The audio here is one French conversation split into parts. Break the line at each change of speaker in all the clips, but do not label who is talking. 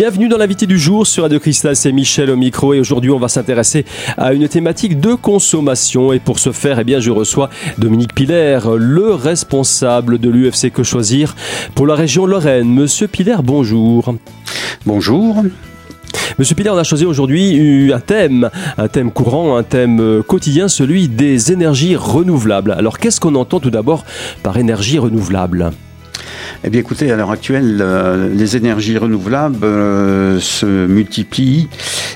Bienvenue dans l'invité du jour sur Radio Cristal, c'est Michel au micro et aujourd'hui on va s'intéresser à une thématique de consommation et pour ce faire, eh bien, je reçois Dominique Piller, le responsable de l'UFC Que Choisir pour la région Lorraine. Monsieur Piller, bonjour.
Bonjour.
Monsieur Piller, on a choisi aujourd'hui un thème, un thème courant, un thème euh, quotidien, celui des énergies renouvelables. Alors qu'est-ce qu'on entend tout d'abord par énergie renouvelable?
Eh bien, écoutez, à l'heure actuelle, euh, les énergies renouvelables euh, se multiplient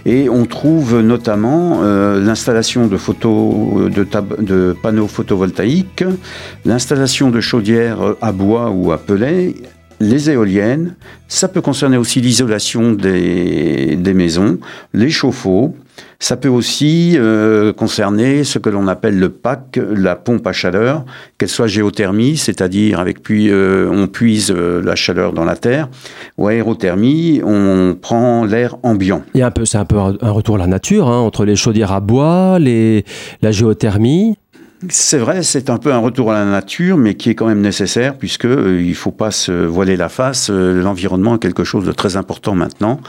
et on trouve notamment l'installation de, photos, de, de, panneaux photovoltaïques, l'installation de chaudières à bois ou à pellet, les éoliennes, ça peut concerner aussi l'isolation des, maisons, les chauffe-eau, ça peut aussi euh, concerner ce que l'on appelle le PAC, la pompe à chaleur, qu'elle soit géothermie, c'est-à-dire avec puis euh, on puise euh, la chaleur dans la terre, ou aérothermie, on prend l'air ambiant.
Il y a un peu, c'est un peu un, retour à la nature hein, entre les chaudières à bois, les, la géothermie.
C'est vrai, c'est un peu un retour à la nature, mais qui est quand même nécessaire puisque euh, il faut pas se voiler la face. Euh, l'environnement est quelque chose de très important maintenant,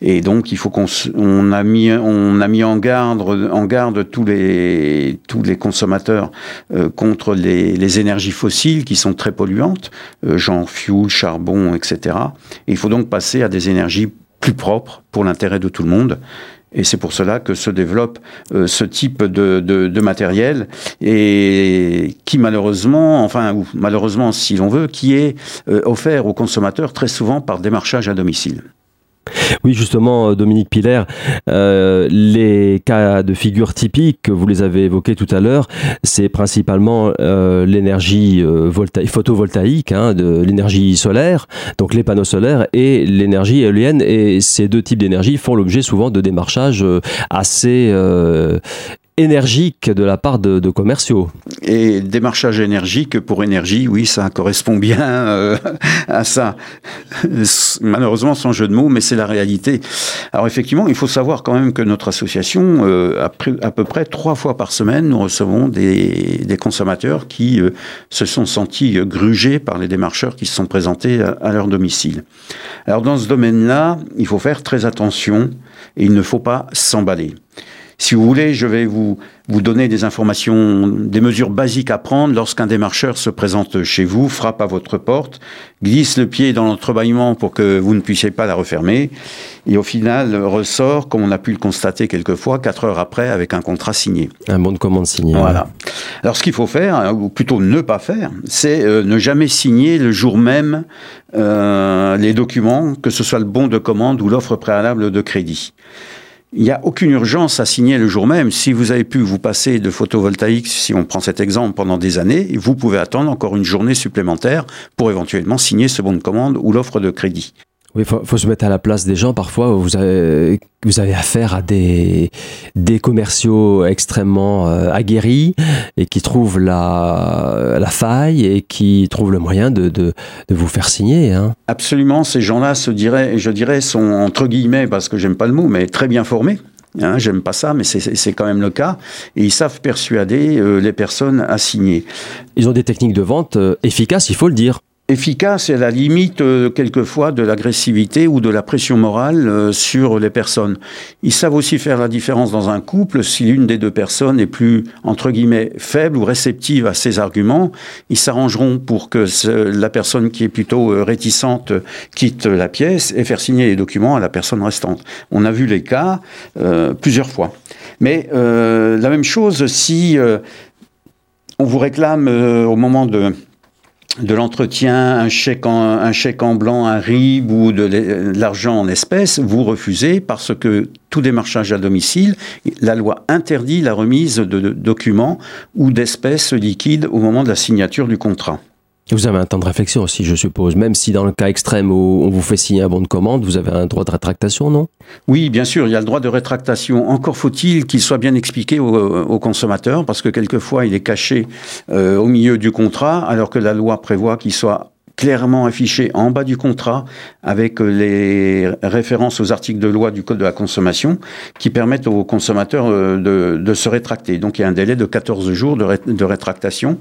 et donc il faut qu'on on a mis on a mis en garde en garde tous les tous les consommateurs euh, contre les, énergies fossiles qui sont très polluantes, genre fuel, charbon, etc. Et il faut donc passer à des énergies plus propres pour l'intérêt de tout le monde. Et c'est pour cela que se développe euh, ce type de, de, de, matériel et qui malheureusement, enfin ou malheureusement si l'on veut, qui est euh, offert aux consommateurs très souvent par démarchage à domicile.
Oui, justement, euh, Dominique Piller, euh, les cas de figure typiques, vous les avez évoqués tout à l'heure, c'est principalement euh, l'énergie photovoltaïque, hein, de l'énergie solaire, donc les panneaux solaires, et l'énergie éolienne. Et ces deux types d'énergie font l'objet souvent de démarchages assez énergique de la part de, commerciaux.
Et démarchage énergique pour énergie, oui, ça correspond bien euh, à ça. Malheureusement, sans jeu de mots, mais c'est la réalité. Alors effectivement, il faut savoir quand même que notre association, euh, à, peu près trois fois par semaine, nous recevons des, consommateurs qui euh, se sont sentis grugés par les démarcheurs qui se sont présentés à, à leur domicile. Alors dans ce domaine-là, il faut faire très attention et il ne faut pas s'emballer. Si vous voulez, je vais vous, vous donner des informations, des mesures basiques à prendre lorsqu'un démarcheur se présente chez vous, frappe à votre porte, glisse le pied dans l'entrebâillement pour que vous ne puissiez pas la refermer, et au final ressort, comme on a pu le constater quelquefois, quatre heures après, avec un contrat signé.
Un bon de commande signé.
Voilà. Alors ce qu'il faut faire, hein, ou plutôt ne pas faire, c'est euh, ne jamais signer le jour même euh, les documents, que ce soit le bon de commande ou l'offre préalable de crédit. Il n'y a aucune urgence à signer le jour même. Si vous avez pu vous passer de photovoltaïque, si on prend cet exemple pendant des années, vous pouvez attendre encore une journée supplémentaire pour éventuellement signer ce bon de commande ou l'offre de crédit.
Oui, il faut, se mettre à la place des gens. Parfois, vous avez, vous avez affaire à des, des commerciaux extrêmement euh, aguerris et qui trouvent la, la faille et qui trouvent le moyen de, de, de vous faire signer. Hein.
Absolument, ces gens-là, se dirait, je dirais, sont entre guillemets, parce que j'aime pas le mot, mais très bien formés. Hein, J'aime pas ça, mais c'est quand même le cas. Et ils savent persuader euh, les personnes à signer.
Ils ont des techniques de vente euh, efficaces, il faut le dire
efficace et à la limite euh, quelquefois de l'agressivité ou de la pression morale euh, sur les personnes. Ils savent aussi faire la différence dans un couple si l'une des deux personnes est plus entre guillemets faible ou réceptive à ces arguments, ils s'arrangeront pour que la personne qui est plutôt euh, réticente quitte la pièce et faire signer les documents à la personne restante. On a vu les cas plusieurs fois. Mais la même chose si on vous réclame au moment de de l'entretien, un chèque, en, un chèque en blanc, un RIB ou de l'argent en espèces, vous refusez parce que tout démarchage à domicile, la loi interdit la remise de documents ou d'espèces liquides au moment de la signature du contrat.
Vous avez un temps de réflexion aussi, je suppose. Même si dans le cas extrême où on vous fait signer un bon de commande, vous avez un droit de rétractation, non?
Oui, bien sûr, il y a le droit de rétractation. Encore faut-il qu'il soit bien expliqué aux, consommateurs, parce que quelquefois il est caché euh, au milieu du contrat, alors que la loi prévoit qu'il soit clairement affiché en bas du contrat avec les références aux articles de loi du Code de la consommation qui permettent aux consommateurs euh, de, se rétracter. Donc il y a un délai de 14 jours de rétractation.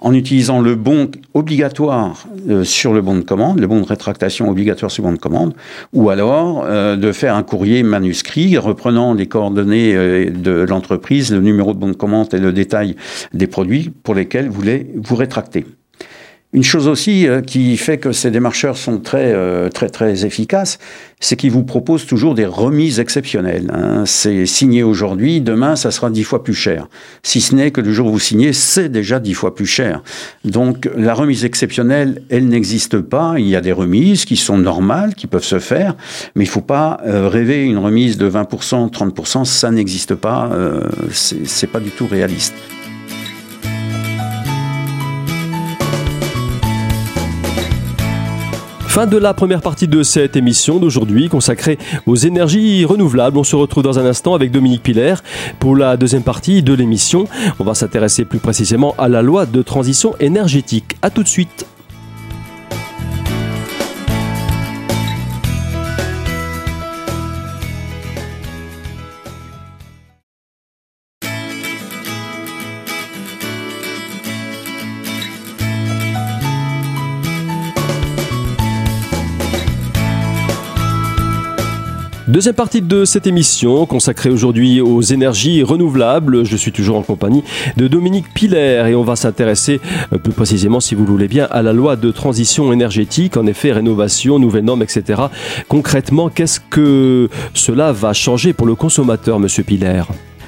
En utilisant le bon obligatoire euh, sur le bon de commande, le bon de rétractation obligatoire sur le bon de commande, ou alors euh, de faire un courrier manuscrit reprenant les coordonnées euh, de l'entreprise, le numéro de bon de commande et le détail des produits pour lesquels vous voulez vous rétracter. Une chose aussi euh, qui fait que ces démarcheurs sont très, euh, très, très efficaces, c'est qu'ils vous proposent toujours des remises exceptionnelles. Hein. C'est signé aujourd'hui, demain, ça sera dix fois plus cher. Si ce n'est que le jour où vous signez, c'est déjà dix fois plus cher. Donc, la remise exceptionnelle, elle n'existe pas. Il y a des remises qui sont normales, qui peuvent se faire, mais il ne faut pas euh, rêver une remise de 20%, 30%, ça n'existe pas. c'est pas du tout réaliste.
Fin de la première partie de cette émission d'aujourd'hui consacrée aux énergies renouvelables. On se retrouve dans un instant avec Dominique Piller pour la deuxième partie de l'émission. On va s'intéresser plus précisément à la loi de transition énergétique. A tout de suite. Deuxième partie de cette émission consacrée aujourd'hui aux énergies renouvelables. Je suis toujours en compagnie de Dominique Piller et on va s'intéresser euh, plus précisément, si vous le voulez bien, à la loi de transition énergétique. En effet, rénovation, nouvelles normes, etc. Concrètement, qu'est-ce que cela va changer pour le consommateur, Monsieur Piller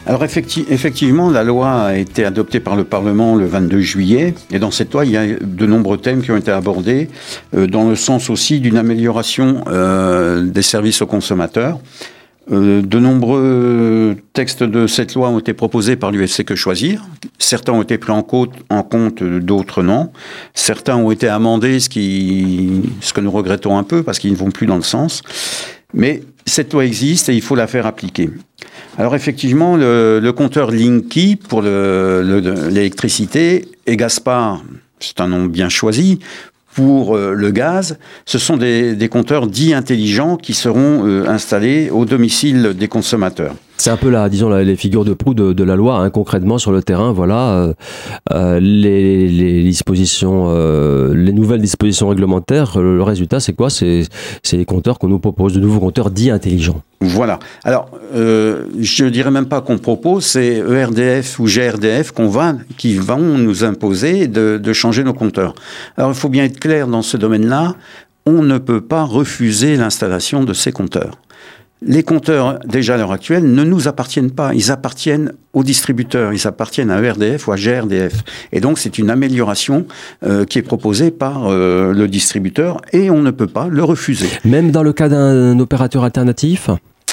alors effectivement, la loi a été adoptée par le Parlement le 22 juillet, et dans cette loi, il y a de nombreux thèmes qui ont été abordés, euh, dans le sens aussi d'une amélioration euh, des services aux consommateurs. Euh, de nombreux textes de cette loi ont été proposés par l'UFC Que Choisir. Certains ont été pris en compte, en compte d'autres non. Certains ont été amendés, ce, qui, ce que nous regrettons un peu parce qu'ils ne vont plus dans le sens. Mais cette loi existe et il faut la faire appliquer. Alors effectivement, le, compteur Linky pour l'électricité et Gaspard, c'est un nom bien choisi, pour euh, le gaz, ce sont des, compteurs dits intelligents qui seront euh, installés au domicile des consommateurs.
C'est un peu la, disons, les figures de proue de, la loi, hein, concrètement sur le terrain. Voilà, euh, euh, les, dispositions, euh, les nouvelles dispositions réglementaires. Le, résultat, c'est quoi? C'est les compteurs qu'on nous propose, de nouveaux compteurs dits intelligents.
Voilà. Alors, je ne dirais même pas qu'on propose, c'est ERDF ou GRDF qui vont nous imposer de, de changer nos compteurs. Alors, il faut bien être clair dans ce domaine-là. On ne peut pas refuser l'installation de ces compteurs les compteurs, déjà à l'heure actuelle, ne nous appartiennent pas. Ils appartiennent aux distributeurs, ils appartiennent à ERDF ou à GRDF. Et donc, c'est une amélioration euh, qui est proposée par euh, le distributeur et on ne peut pas le refuser.
Même dans le cas d'un opérateur alternatif?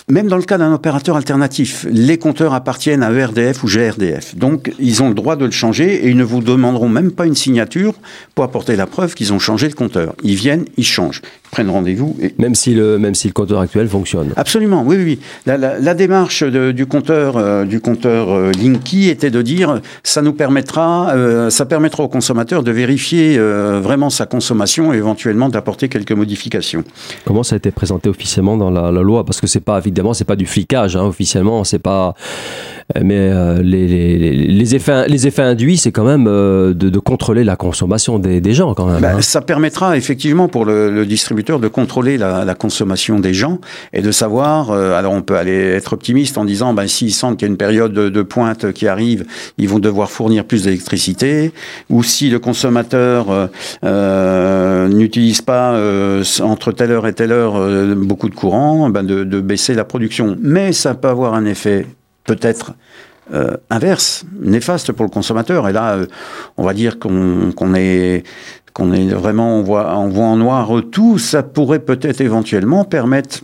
Même dans le cas d'un opérateur alternatif, les compteurs appartiennent à ERDF ou GRDF. Donc, ils ont le droit de le changer et ils ne vous demanderont même pas une signature pour apporter la preuve qu'ils ont changé le compteur. Ils viennent, ils changent prennent rendez-vous.
Et... Même, si le, même si le compteur actuel fonctionne.
Absolument, oui, oui. La, démarche du compteur, euh, du compteur euh, Linky était de dire ça nous permettra, euh, ça permettra au consommateur de vérifier vraiment sa consommation et éventuellement d'apporter quelques modifications.
Comment ça a été présenté officiellement dans la, loi? Parce que c'est pas évidemment c'est pas du flicage hein, officiellement, c'est pas mais les, les, effets, les effets induits, c'est quand même de, contrôler la consommation des, des gens quand même.
Ben, hein. Ça permettra effectivement pour le, le distributeur de contrôler la, consommation des gens et de savoir, euh, alors on peut aller être optimiste en disant, ben, s'ils sentent qu'il y a une période de, pointe qui arrive, ils vont devoir fournir plus d'électricité, ou si le consommateur euh, euh, n'utilise pas entre telle heure et telle heure beaucoup de courant, ben de, baisser la production. Mais ça peut avoir un effet peut-être inverse, néfaste pour le consommateur. Et là, on va dire qu'on est qu'on est vraiment, on voit, en noir tout, ça pourrait peut-être éventuellement permettre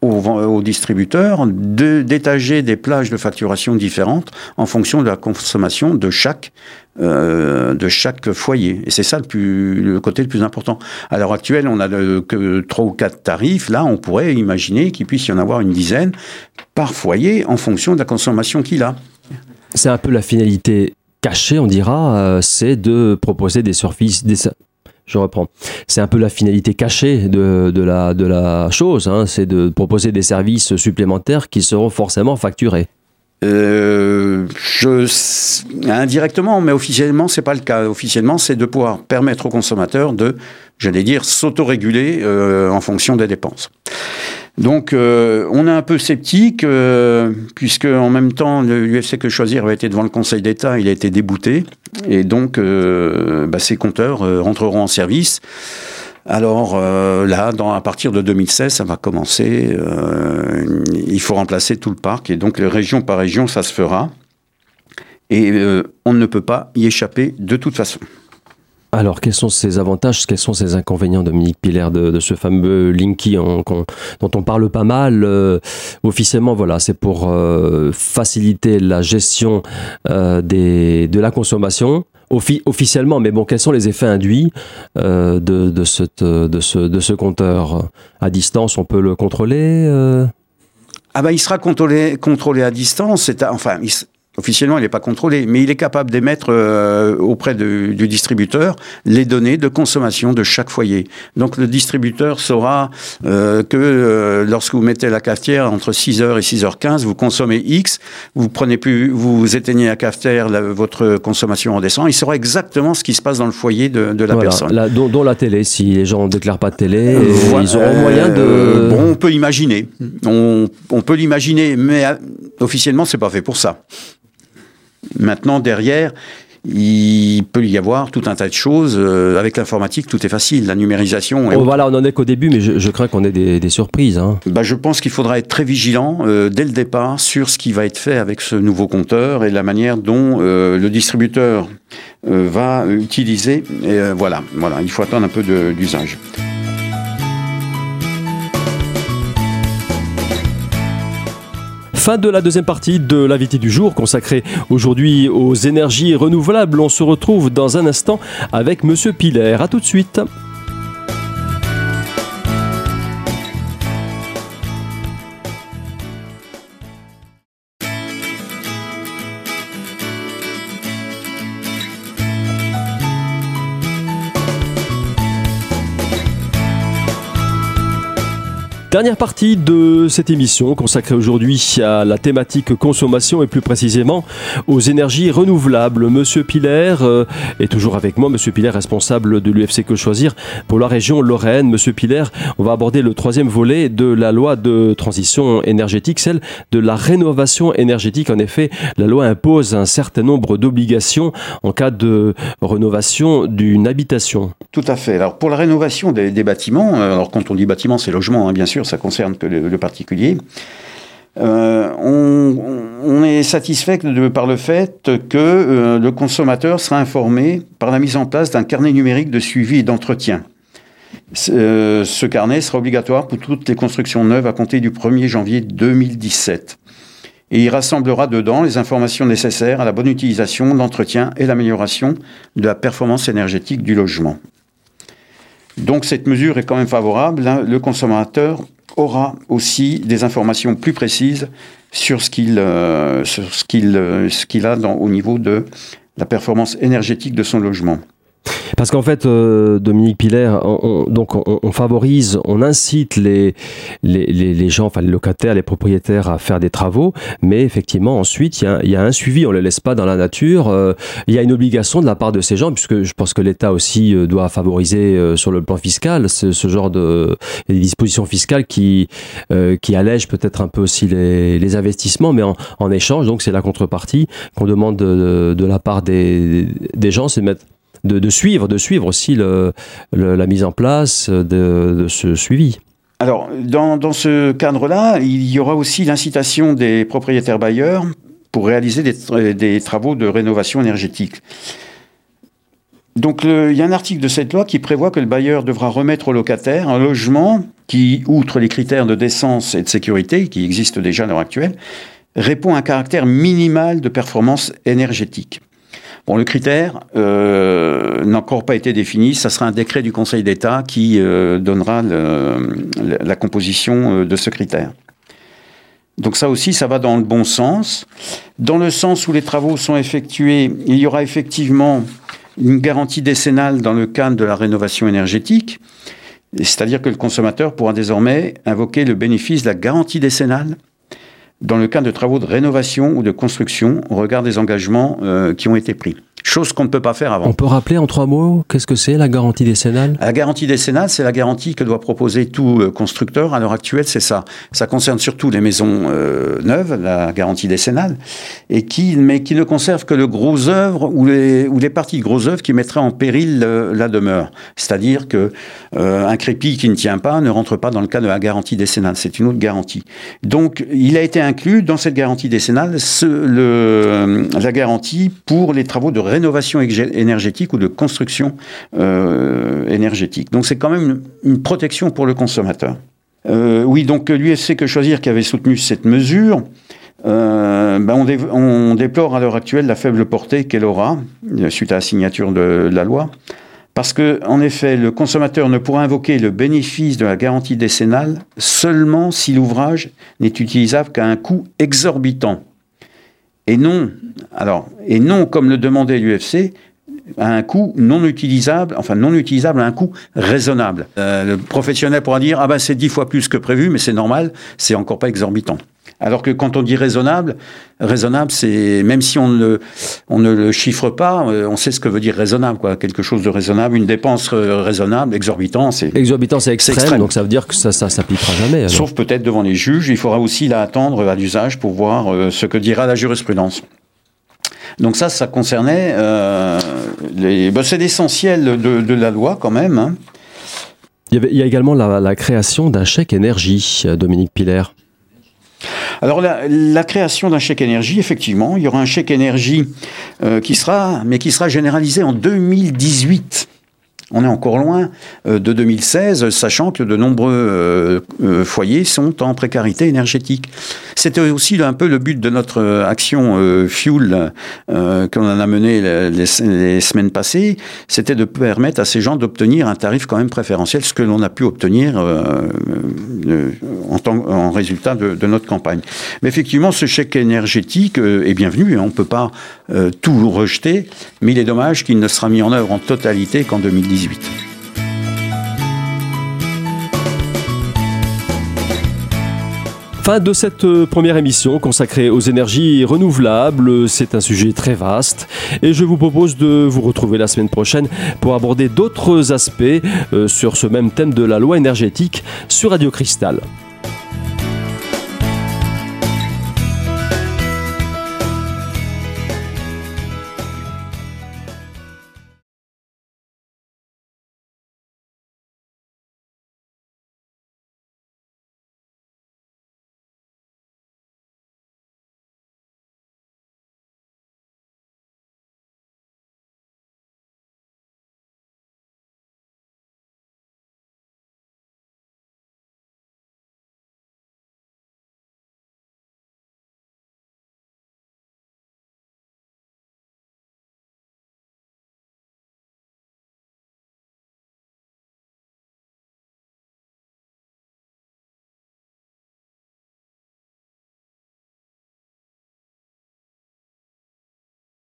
aux, distributeurs d'étager des plages de facturation différentes en fonction de la consommation de chaque euh, de chaque foyer. Et c'est ça le, plus, le côté le plus important. À l'heure actuelle, on a que trois ou quatre tarifs. Là, on pourrait imaginer qu'il puisse y en avoir une dizaine par foyer en fonction de la consommation qu'il a.
C'est un peu la finalité cachée, on dira, euh, c'est de proposer des des, je reprends. C'est un peu la finalité cachée de, de, la, de la chose, hein. c'est de proposer des services supplémentaires qui seront forcément facturés.
euh, je, indirectement, mais officiellement, c'est pas le cas. Officiellement, c'est de pouvoir permettre aux consommateurs de, j'allais dire, s'autoréguler euh, en fonction des dépenses. Donc, euh, on est un peu sceptique, euh, puisque en même temps, l'UFC Que Choisir avait été devant le Conseil d'État, il a été débouté, et donc, euh, bah, ces compteurs euh, rentreront en service. Alors euh, là, dans, à partir de 2016, ça va commencer. Euh, il faut remplacer tout le parc, et donc région par région, ça se fera. Et euh, on ne peut pas y échapper de toute façon.
Alors, quels sont ces avantages, quels sont ces inconvénients, Dominique Piller, de, ce fameux Linky dont on parle pas mal euh, Officiellement, voilà, c'est pour euh, faciliter la gestion euh, de la consommation. Offi- officiellement, mais bon, quels sont les effets induits de, ce, compteur À distance, on peut le contrôler
Ah ben, il sera contrôlé, à distance. Enfin, officiellement, il n'est pas contrôlé, mais il est capable d'émettre euh, auprès de- du distributeur les données de consommation de chaque foyer. Donc, le distributeur saura euh, que euh, lorsque vous mettez la cafetière entre 6h et 6h15, vous consommez X, vous prenez plus, vous éteignez la cafetière, la- votre consommation redescend. Il saura exactement ce qui se passe dans le foyer de, de la
Voilà,
personne.
la- dont, dont la télé, si les gens ne déclarent pas de télé,
Euh, voilà,
ils auront moyen de...
euh, bon, on peut imaginer. On, on peut l'imaginer, mais euh, officiellement, c'est pas fait pour ça. Maintenant, derrière, il peut y avoir tout un tas de choses. Euh, avec l'informatique, tout est facile. La numérisation. et
Oh, voilà, on en est qu'au début, mais je, je crains qu'on ait des, des surprises. hein.
Bah, je pense qu'il faudra être très vigilant euh, dès le départ sur ce qui va être fait avec ce nouveau compteur et la manière dont euh, le distributeur va utiliser. Et, voilà, voilà, il faut attendre un peu d'usage.
Fin de la deuxième partie de l'invité du jour consacrée aujourd'hui aux énergies renouvelables. On se retrouve dans un instant avec Monsieur Piller. À tout de suite. Dernière partie de cette émission consacrée aujourd'hui à la thématique consommation et plus précisément aux énergies renouvelables. Monsieur Piller euh, est toujours avec moi. Monsieur Piller, responsable de l'UFC Que Choisir pour la région Lorraine. Monsieur Piller, on va aborder le troisième volet de la loi de transition énergétique, celle de la rénovation énergétique. En effet, la loi impose un certain nombre d'obligations en cas de rénovation d'une habitation.
Tout à fait. Alors pour la rénovation des, bâtiments, euh, alors quand on dit bâtiment, c'est logement, hein, bien sûr, ça concerne que le, particulier. euh, on, est satisfait par le fait que euh, le consommateur sera informé par la mise en place d'un carnet numérique de suivi et d'entretien. Ce, euh, carnet sera obligatoire pour toutes les constructions neuves à compter du 1er janvier 2017. Et il rassemblera dedans les informations nécessaires à la bonne utilisation, l'entretien et l'amélioration de la performance énergétique du logement. Donc cette mesure est quand même favorable. hein. Le consommateur aura aussi des informations plus précises sur ce qu'il euh, euh, a au niveau de la performance énergétique de son logement.
Parce qu'en fait, euh, Dominique Piller, on, on- donc on, on favorise, on incite les, les, les, gens, enfin les locataires, les propriétaires à faire des travaux, mais effectivement, ensuite, il y y a un suivi, on ne les laisse pas dans la nature. euh, il y a une obligation de la part de ces gens, puisque je pense que l'État aussi euh, doit favoriser euh, sur le plan fiscal ce, ce genre de des dispositions fiscales qui, qui allègent peut-être un peu aussi les, les investissements, mais en, en échange, donc c'est la contrepartie qu'on demande de, de la part des, des gens, c'est de mettre de, suivre, de aussi la mise en place de, ce suivi.
Alors dans, ce cadre-là, il y aura aussi l'incitation des propriétaires bailleurs pour réaliser des, tra- des travaux de rénovation énergétique. Donc il y a un article de cette loi qui prévoit que le bailleur devra remettre au locataire un logement qui, outre les critères de décence et de sécurité qui existent déjà à l'heure actuelle, répond à un caractère minimal de performance énergétique. Bon, le critère euh, n'a encore pas été défini. Ça sera un décret du Conseil d'État qui euh, donnera la composition euh, de ce critère. Donc ça aussi, ça va dans le bon sens. Dans le sens où les travaux sont effectués, il y aura effectivement une garantie décennale dans le cadre de la rénovation énergétique. C'est-à-dire que le consommateur pourra désormais invoquer le bénéfice de la garantie décennale dans le cas de travaux de rénovation ou de construction au regard des engagements euh, qui ont été pris chose qu'on ne peut pas faire avant.
On peut rappeler en trois mots, qu'est-ce que c'est la garantie décennale?
La garantie décennale, c'est la garantie que doit proposer tout euh, constructeur. À l'heure actuelle, c'est ça. Ça concerne surtout les maisons euh, neuves, la garantie décennale, et qui, mais qui ne conserve que le gros œuvre ou les, ou les parties de gros œuvres qui mettraient en péril euh, la demeure. C'est-à-dire que un crépi qui ne tient pas ne rentre pas dans le cas de la garantie décennale. C'est une autre garantie. Donc, il a été inclus dans cette garantie décennale ce, le, la garantie pour les travaux de rénovation énergétique ou de construction euh, énergétique. Donc c'est quand même une, protection pour le consommateur. Euh, oui, donc l'UFC Que Choisir qui avait soutenu cette mesure, euh, ben on, déplore à l'heure actuelle la faible portée qu'elle aura suite à la signature de, la loi. Parce que, en effet, le consommateur ne pourra invoquer le bénéfice de la garantie décennale seulement si l'ouvrage n'est utilisable qu'à un coût exorbitant et non, comme le demandait l'UFC, à un coût non utilisable, enfin non utilisable à un coût raisonnable. Euh, le professionnel pourra dire ah ben c'est dix fois plus que prévu, mais c'est normal, c'est encore pas exorbitant. Alors que quand on dit raisonnable, raisonnable, c'est même si on ne, on ne le chiffre pas, euh, on sait ce que veut dire raisonnable, quoi. Quelque chose de raisonnable, une dépense euh, raisonnable, exorbitant, c'est
exorbitant, c'est extrême, donc ça veut dire que ça, ça s'appliquera jamais.
Sauf peut-être devant les juges. Il faudra aussi là attendre à l'usage pour voir euh, ce que dira la jurisprudence. Donc ça, ça concernait les. Ben, c'est l'essentiel de, la loi quand même. Hein.
Il, y il y a également la, la création d'un chèque énergie, Dominique Piller.
Alors la, création d'un chèque énergie, effectivement, il y aura un chèque énergie euh, qui sera, mais qui sera généralisé en 2018. On est encore loin euh, de 2016, sachant que de nombreux euh, euh, foyers sont en précarité énergétique. C'était aussi un peu le but de notre action Fuel qu'on en a mené les, semaines passées, c'était de permettre à ces gens d'obtenir un tarif quand même préférentiel, ce que l'on a pu obtenir en, résultat de, de, notre campagne. Mais effectivement, ce chèque énergétique est bienvenu, on ne peut pas tout rejeter, mais il est dommage qu'il ne sera mis en œuvre en totalité qu'en 2018.
Fin de cette euh, première émission consacrée aux énergies renouvelables. C'est un sujet très vaste et je vous propose de vous retrouver la semaine prochaine pour aborder d'autres aspects euh, sur ce même thème de la loi énergétique sur Radio Cristal.